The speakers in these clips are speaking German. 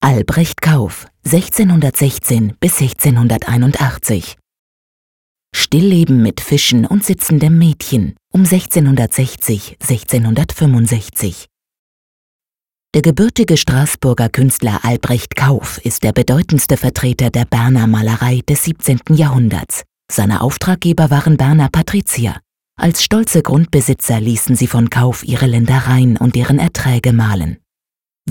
Albrecht Kauf, 1616 bis 1681. Stillleben mit Fischen und sitzendem Mädchen um 1660-1665. Der gebürtige Straßburger Künstler Albrecht Kauf ist der bedeutendste Vertreter der Berner Malerei des 17. Jahrhunderts. Seine Auftraggeber waren Berner Patrizier. Als stolze Grundbesitzer ließen sie von Kauf ihre Ländereien und deren Erträge malen.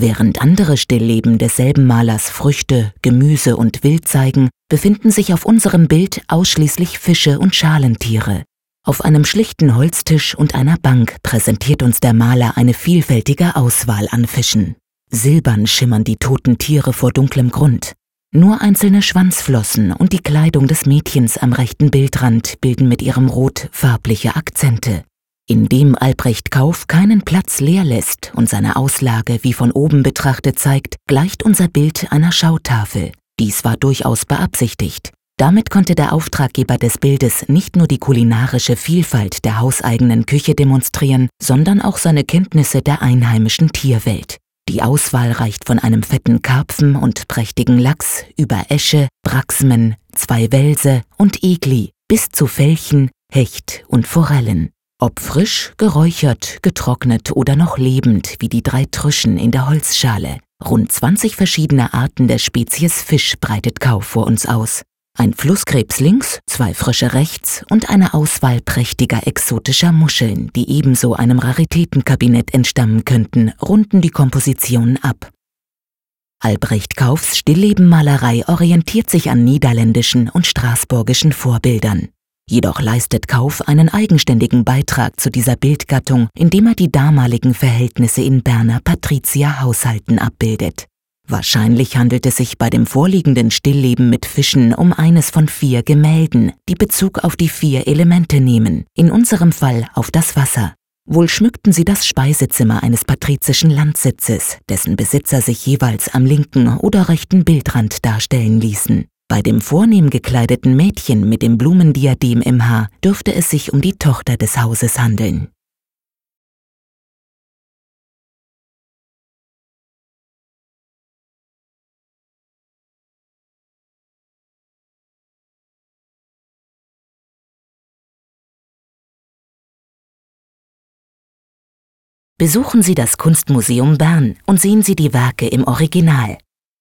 Während andere Stillleben desselben Malers Früchte, Gemüse und Wild zeigen, befinden sich auf unserem Bild ausschließlich Fische und Schalentiere. Auf einem schlichten Holztisch und einer Bank präsentiert uns der Maler eine vielfältige Auswahl an Fischen. Silbern schimmern die toten Tiere vor dunklem Grund. Nur einzelne Schwanzflossen und die Kleidung des Mädchens am rechten Bildrand bilden mit ihrem Rot farbliche Akzente. Indem Albrecht Kauf keinen Platz leer lässt und seine Auslage wie von oben betrachtet zeigt, gleicht unser Bild einer Schautafel. Dies war durchaus beabsichtigt. Damit konnte der Auftraggeber des Bildes nicht nur die kulinarische Vielfalt der hauseigenen Küche demonstrieren, sondern auch seine Kenntnisse der einheimischen Tierwelt. Die Auswahl reicht von einem fetten Karpfen und prächtigen Lachs über Esche, Braxmen, zwei Welse und Egli bis zu Felchen, Hecht und Forellen. Ob frisch, geräuchert, getrocknet oder noch lebend, wie die drei Trüschen in der Holzschale. Rund 20 verschiedene Arten der Spezies Fisch breitet Kau vor uns aus. Ein Flusskrebs links, zwei Frösche rechts und eine Auswahl prächtiger exotischer Muscheln, die ebenso einem Raritätenkabinett entstammen könnten, runden die Komposition ab. Albrecht Kaufs Stilllebenmalerei orientiert sich an niederländischen und straßburgischen Vorbildern. Jedoch leistet Kauf einen eigenständigen Beitrag zu dieser Bildgattung, indem er die damaligen Verhältnisse in Berner Patrizierhaushalten abbildet. Wahrscheinlich handelt es sich bei dem vorliegenden Stillleben mit Fischen um eines von vier Gemälden, die Bezug auf die vier Elemente nehmen, in unserem Fall auf das Wasser. Wohl schmückten sie das Speisezimmer eines patrizischen Landsitzes, dessen Besitzer sich jeweils am linken oder rechten Bildrand darstellen ließen. Bei dem vornehm gekleideten Mädchen mit dem Blumendiadem im Haar dürfte es sich um die Tochter des Hauses handeln. Besuchen Sie das Kunstmuseum Bern und sehen Sie die Werke im Original